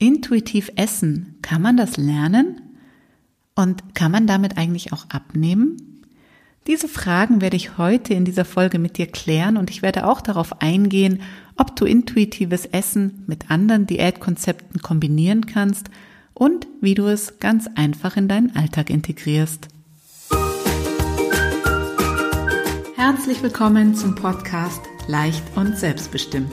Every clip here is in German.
Intuitiv essen, kann man das lernen? Und kann man damit eigentlich auch abnehmen? Diese Fragen werde ich heute in dieser Folge mit dir klären und ich werde auch darauf eingehen, ob du intuitives Essen mit anderen Diätkonzepten kombinieren kannst und wie du es ganz einfach in deinen Alltag integrierst. Herzlich willkommen zum Podcast Leicht und Selbstbestimmt.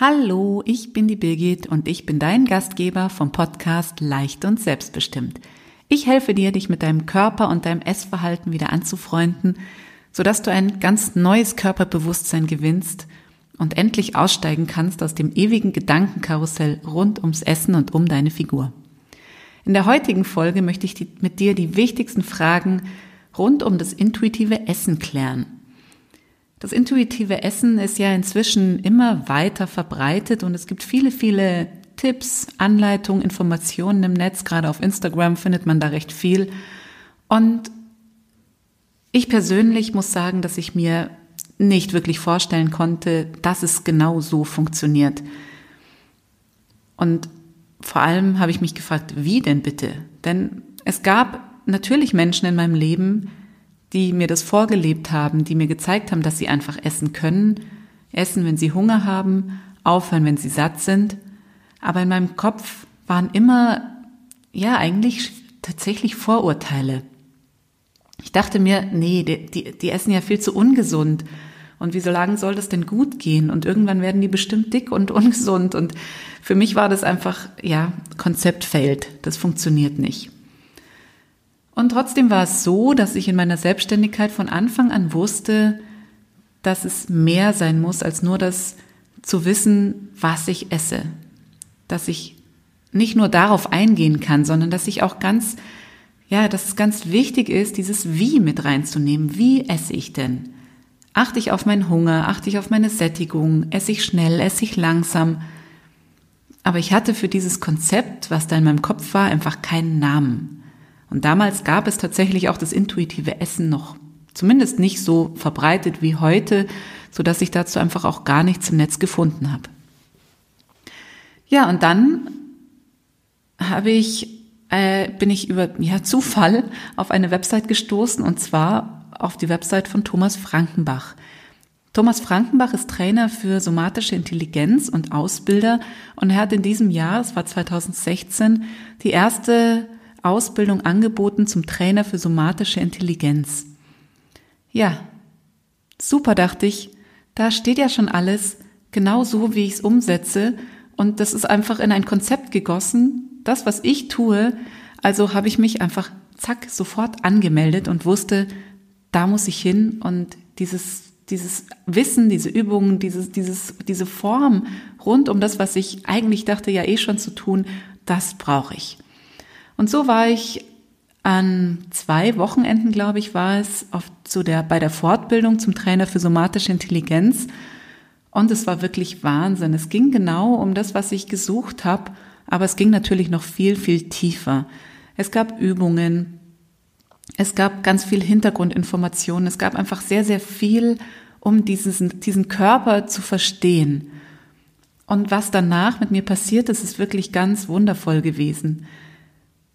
Hallo, ich bin die Birgit und ich bin dein Gastgeber vom Podcast Leicht und Selbstbestimmt. Ich helfe dir, dich mit deinem Körper und deinem Essverhalten wieder anzufreunden, sodass du ein ganz neues Körperbewusstsein gewinnst und endlich aussteigen kannst aus dem ewigen Gedankenkarussell rund ums Essen und um deine Figur. In der heutigen Folge möchte ich mit dir die wichtigsten Fragen rund um das intuitive Essen klären. Das intuitive Essen ist ja inzwischen immer weiter verbreitet und es gibt viele, viele Tipps, Anleitungen, Informationen im Netz. Gerade auf Instagram findet man da recht viel. Und ich persönlich muss sagen, dass ich mir nicht wirklich vorstellen konnte, dass es genau so funktioniert. Und vor allem habe ich mich gefragt, wie denn bitte? Denn es gab natürlich Menschen in meinem Leben, die mir das vorgelebt haben, die mir gezeigt haben, dass sie einfach essen können, essen, wenn sie Hunger haben, aufhören, wenn sie satt sind. Aber in meinem Kopf waren immer, ja, eigentlich tatsächlich Vorurteile. Ich dachte mir, nee, die, die, die essen ja viel zu ungesund. Und wie so lange soll das denn gut gehen? Und irgendwann werden die bestimmt dick und ungesund. Und für mich war das einfach, ja, Konzept fällt. Das funktioniert nicht. Und trotzdem war es so, dass ich in meiner Selbstständigkeit von Anfang an wusste, dass es mehr sein muss, als nur das zu wissen, was ich esse. Dass ich nicht nur darauf eingehen kann, sondern dass ich auch ganz, ja, dass es ganz wichtig ist, dieses Wie mit reinzunehmen. Wie esse ich denn? Achte ich auf meinen Hunger? Achte ich auf meine Sättigung? Esse ich schnell? Esse ich langsam? Aber ich hatte für dieses Konzept, was da in meinem Kopf war, einfach keinen Namen. Und damals gab es tatsächlich auch das intuitive Essen noch zumindest nicht so verbreitet wie heute, so dass ich dazu einfach auch gar nichts im Netz gefunden habe. Ja, und dann habe ich äh, bin ich über ja, Zufall auf eine Website gestoßen und zwar auf die Website von Thomas Frankenbach. Thomas Frankenbach ist Trainer für somatische Intelligenz und Ausbilder und er hat in diesem Jahr, es war 2016, die erste Ausbildung angeboten zum Trainer für somatische Intelligenz. Ja, super, dachte ich. Da steht ja schon alles genau so, wie ich es umsetze. Und das ist einfach in ein Konzept gegossen. Das, was ich tue. Also habe ich mich einfach zack sofort angemeldet und wusste, da muss ich hin und dieses dieses Wissen, diese Übungen, dieses, dieses, diese Form rund um das, was ich eigentlich dachte, ja eh schon zu tun, das brauche ich. Und so war ich an zwei Wochenenden, glaube ich, war es auf, zu der, bei der Fortbildung zum Trainer für somatische Intelligenz. Und es war wirklich Wahnsinn. Es ging genau um das, was ich gesucht habe, aber es ging natürlich noch viel, viel tiefer. Es gab Übungen, es gab ganz viel Hintergrundinformationen, es gab einfach sehr, sehr viel, um diesen, diesen Körper zu verstehen. Und was danach mit mir passiert ist, ist wirklich ganz wundervoll gewesen.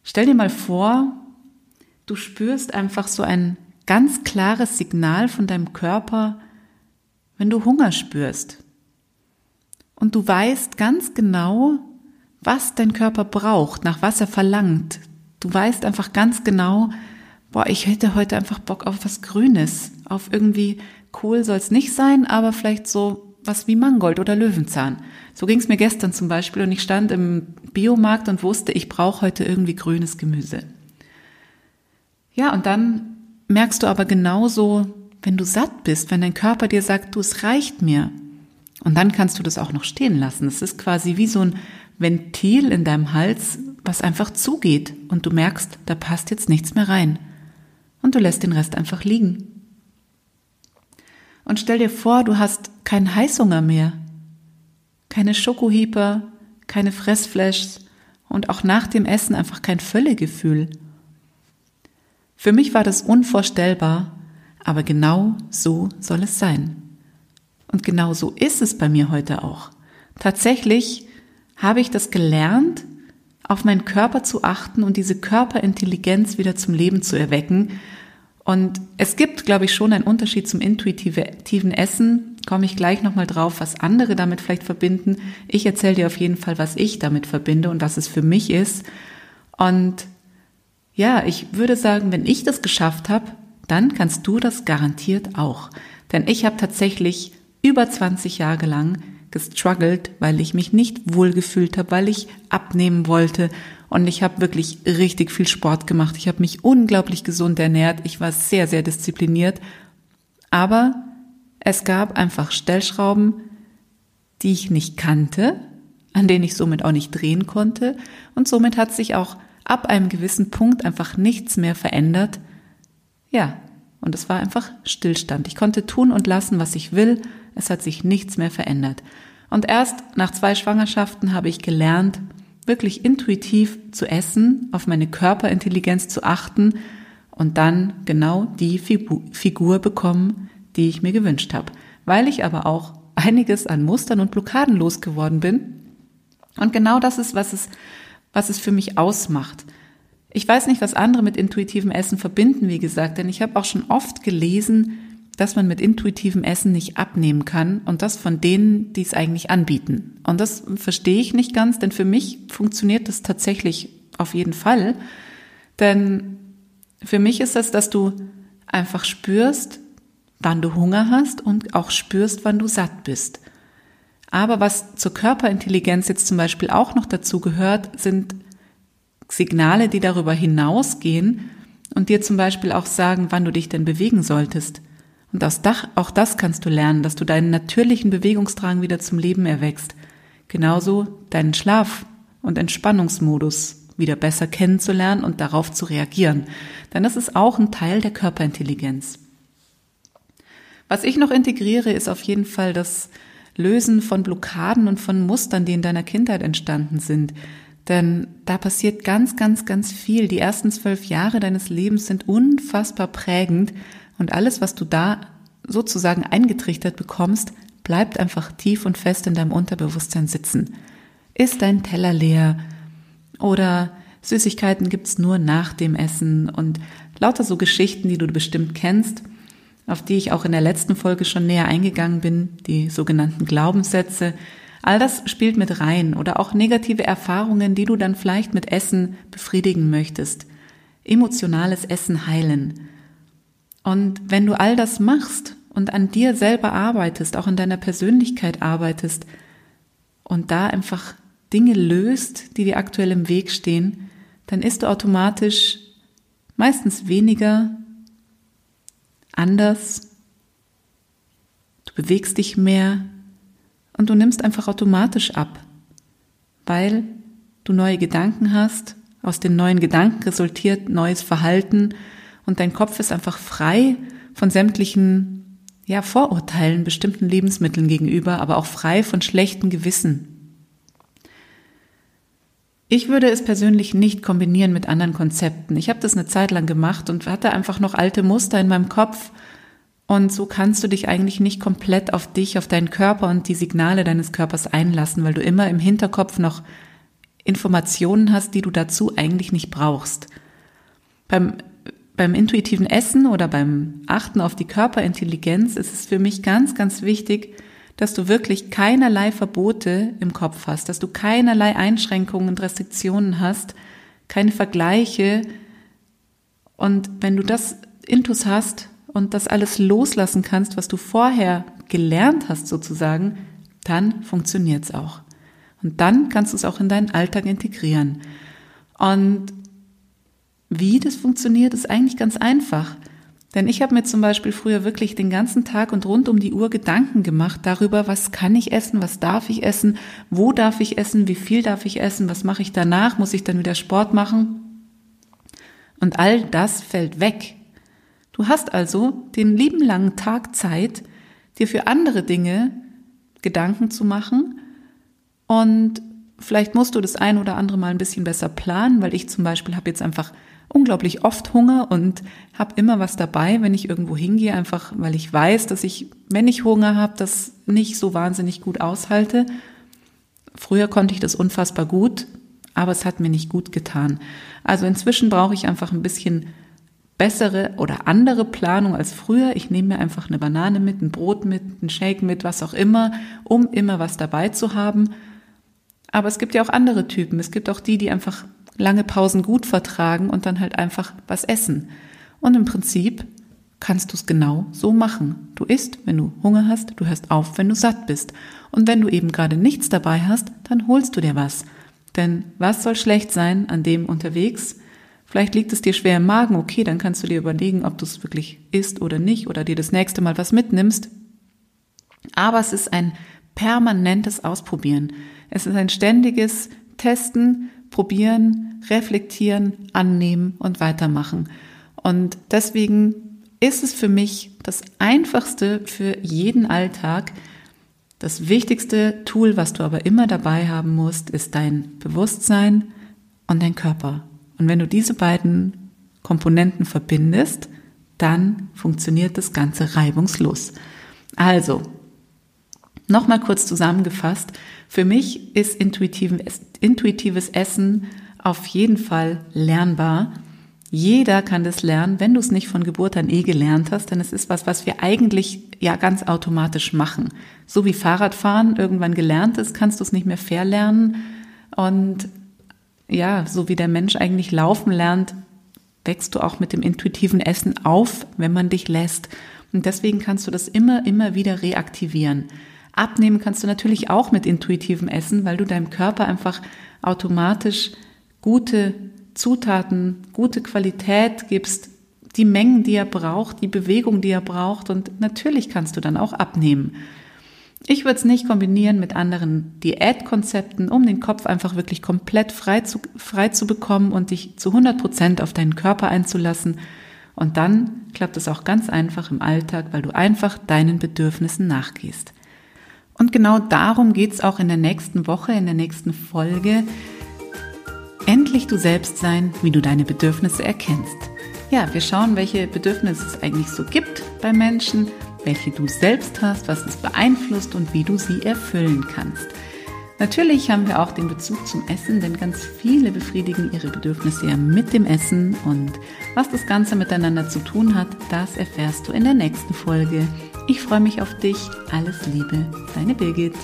Stell dir mal vor, du spürst einfach so ein ganz klares Signal von deinem Körper, wenn du Hunger spürst. Und du weißt ganz genau, was dein Körper braucht, nach was er verlangt. Du weißt einfach ganz genau, boah, ich hätte heute einfach Bock auf was Grünes, auf irgendwie Kohl soll es nicht sein, aber vielleicht so was wie Mangold oder Löwenzahn. So ging es mir gestern zum Beispiel und ich stand im Biomarkt und wusste, ich brauche heute irgendwie grünes Gemüse. Ja, und dann merkst du aber genauso, wenn du satt bist, wenn dein Körper dir sagt, du, es reicht mir. Und dann kannst du das auch noch stehen lassen. Es ist quasi wie so ein Ventil in deinem Hals, was einfach zugeht und du merkst, da passt jetzt nichts mehr rein. Und du lässt den Rest einfach liegen. Und stell dir vor, du hast keinen Heißhunger mehr, keine Schokohieper, keine Fressflashs und auch nach dem Essen einfach kein Völlegefühl. Für mich war das unvorstellbar, aber genau so soll es sein. Und genau so ist es bei mir heute auch. Tatsächlich habe ich das gelernt, auf meinen Körper zu achten und diese Körperintelligenz wieder zum Leben zu erwecken. Und es gibt, glaube ich, schon einen Unterschied zum intuitiven Essen. Komme ich gleich nochmal drauf, was andere damit vielleicht verbinden. Ich erzähle dir auf jeden Fall, was ich damit verbinde und was es für mich ist. Und ja, ich würde sagen, wenn ich das geschafft habe, dann kannst du das garantiert auch. Denn ich habe tatsächlich über 20 Jahre lang gestruggelt, weil ich mich nicht wohlgefühlt habe, weil ich abnehmen wollte. Und ich habe wirklich richtig viel Sport gemacht. Ich habe mich unglaublich gesund ernährt. Ich war sehr, sehr diszipliniert. Aber es gab einfach Stellschrauben, die ich nicht kannte, an denen ich somit auch nicht drehen konnte. Und somit hat sich auch ab einem gewissen Punkt einfach nichts mehr verändert. Ja, und es war einfach Stillstand. Ich konnte tun und lassen, was ich will. Es hat sich nichts mehr verändert. Und erst nach zwei Schwangerschaften habe ich gelernt, wirklich intuitiv zu essen, auf meine Körperintelligenz zu achten und dann genau die Figur bekommen, die ich mir gewünscht habe. Weil ich aber auch einiges an Mustern und Blockaden losgeworden bin. Und genau das ist, was es, was es für mich ausmacht. Ich weiß nicht, was andere mit intuitivem Essen verbinden, wie gesagt, denn ich habe auch schon oft gelesen, dass man mit intuitivem Essen nicht abnehmen kann und das von denen, die es eigentlich anbieten. Und das verstehe ich nicht ganz, denn für mich funktioniert das tatsächlich auf jeden Fall. Denn für mich ist das, dass du einfach spürst, wann du Hunger hast und auch spürst, wann du satt bist. Aber was zur Körperintelligenz jetzt zum Beispiel auch noch dazu gehört, sind Signale, die darüber hinausgehen und dir zum Beispiel auch sagen, wann du dich denn bewegen solltest. Und auch das kannst du lernen, dass du deinen natürlichen Bewegungsdrang wieder zum Leben erwächst. Genauso deinen Schlaf- und Entspannungsmodus wieder besser kennenzulernen und darauf zu reagieren. Denn das ist auch ein Teil der Körperintelligenz. Was ich noch integriere, ist auf jeden Fall das Lösen von Blockaden und von Mustern, die in deiner Kindheit entstanden sind. Denn da passiert ganz, ganz, ganz viel. Die ersten zwölf Jahre deines Lebens sind unfassbar prägend und alles, was du da sozusagen eingetrichtert bekommst, bleibt einfach tief und fest in deinem Unterbewusstsein sitzen. Ist dein Teller leer oder Süßigkeiten gibt's nur nach dem Essen und lauter so Geschichten, die du bestimmt kennst, auf die ich auch in der letzten Folge schon näher eingegangen bin, die sogenannten Glaubenssätze. All das spielt mit rein oder auch negative Erfahrungen, die du dann vielleicht mit Essen befriedigen möchtest. Emotionales Essen heilen. Und wenn du all das machst und an dir selber arbeitest, auch in deiner Persönlichkeit arbeitest und da einfach Dinge löst, die dir aktuell im Weg stehen, dann ist du automatisch meistens weniger anders, du bewegst dich mehr und du nimmst einfach automatisch ab, weil du neue Gedanken hast, aus den neuen Gedanken resultiert neues Verhalten und dein Kopf ist einfach frei von sämtlichen ja, Vorurteilen bestimmten Lebensmitteln gegenüber, aber auch frei von schlechten Gewissen. Ich würde es persönlich nicht kombinieren mit anderen Konzepten. Ich habe das eine Zeit lang gemacht und hatte einfach noch alte Muster in meinem Kopf. Und so kannst du dich eigentlich nicht komplett auf dich, auf deinen Körper und die Signale deines Körpers einlassen, weil du immer im Hinterkopf noch Informationen hast, die du dazu eigentlich nicht brauchst. Beim beim intuitiven Essen oder beim Achten auf die Körperintelligenz ist es für mich ganz, ganz wichtig, dass du wirklich keinerlei Verbote im Kopf hast, dass du keinerlei Einschränkungen und Restriktionen hast, keine Vergleiche. Und wenn du das Intus hast und das alles loslassen kannst, was du vorher gelernt hast sozusagen, dann funktioniert's auch. Und dann kannst du es auch in deinen Alltag integrieren. Und wie das funktioniert, ist eigentlich ganz einfach. Denn ich habe mir zum Beispiel früher wirklich den ganzen Tag und rund um die Uhr Gedanken gemacht darüber, was kann ich essen, was darf ich essen, wo darf ich essen, wie viel darf ich essen, was mache ich danach, muss ich dann wieder Sport machen. Und all das fällt weg. Du hast also den lieben langen Tag Zeit, dir für andere Dinge Gedanken zu machen und vielleicht musst du das ein oder andere Mal ein bisschen besser planen, weil ich zum Beispiel habe jetzt einfach unglaublich oft Hunger und habe immer was dabei, wenn ich irgendwo hingehe, einfach weil ich weiß, dass ich, wenn ich Hunger habe, das nicht so wahnsinnig gut aushalte. Früher konnte ich das unfassbar gut, aber es hat mir nicht gut getan. Also inzwischen brauche ich einfach ein bisschen bessere oder andere Planung als früher. Ich nehme mir einfach eine Banane mit, ein Brot mit, ein Shake mit, was auch immer, um immer was dabei zu haben. Aber es gibt ja auch andere Typen. Es gibt auch die, die einfach lange Pausen gut vertragen und dann halt einfach was essen. Und im Prinzip kannst du es genau so machen. Du isst, wenn du Hunger hast, du hörst auf, wenn du satt bist. Und wenn du eben gerade nichts dabei hast, dann holst du dir was. Denn was soll schlecht sein an dem unterwegs? Vielleicht liegt es dir schwer im Magen, okay, dann kannst du dir überlegen, ob du es wirklich isst oder nicht oder dir das nächste Mal was mitnimmst. Aber es ist ein permanentes Ausprobieren. Es ist ein ständiges Testen, probieren, reflektieren, annehmen und weitermachen. Und deswegen ist es für mich das Einfachste für jeden Alltag. Das wichtigste Tool, was du aber immer dabei haben musst, ist dein Bewusstsein und dein Körper. Und wenn du diese beiden Komponenten verbindest, dann funktioniert das Ganze reibungslos. Also, nochmal kurz zusammengefasst, für mich ist intuitives Essen auf jeden Fall lernbar. Jeder kann das lernen, wenn du es nicht von Geburt an eh gelernt hast, denn es ist was, was wir eigentlich ja ganz automatisch machen. So wie Fahrradfahren irgendwann gelernt ist, kannst du es nicht mehr verlernen. Und ja, so wie der Mensch eigentlich laufen lernt, wächst du auch mit dem intuitiven Essen auf, wenn man dich lässt. Und deswegen kannst du das immer, immer wieder reaktivieren. Abnehmen kannst du natürlich auch mit intuitivem Essen, weil du deinem Körper einfach automatisch gute Zutaten, gute Qualität gibst, die Mengen, die er braucht, die Bewegung, die er braucht und natürlich kannst du dann auch abnehmen. Ich würde es nicht kombinieren mit anderen Diätkonzepten, um den Kopf einfach wirklich komplett frei zu, frei zu bekommen und dich zu 100 Prozent auf deinen Körper einzulassen. Und dann klappt es auch ganz einfach im Alltag, weil du einfach deinen Bedürfnissen nachgehst. Und genau darum geht es auch in der nächsten Woche, in der nächsten Folge. Endlich du selbst sein, wie du deine Bedürfnisse erkennst. Ja, wir schauen, welche Bedürfnisse es eigentlich so gibt bei Menschen, welche du selbst hast, was es beeinflusst und wie du sie erfüllen kannst. Natürlich haben wir auch den Bezug zum Essen, denn ganz viele befriedigen ihre Bedürfnisse ja mit dem Essen und was das Ganze miteinander zu tun hat, das erfährst du in der nächsten Folge. Ich freue mich auf dich. Alles Liebe, deine Birgit.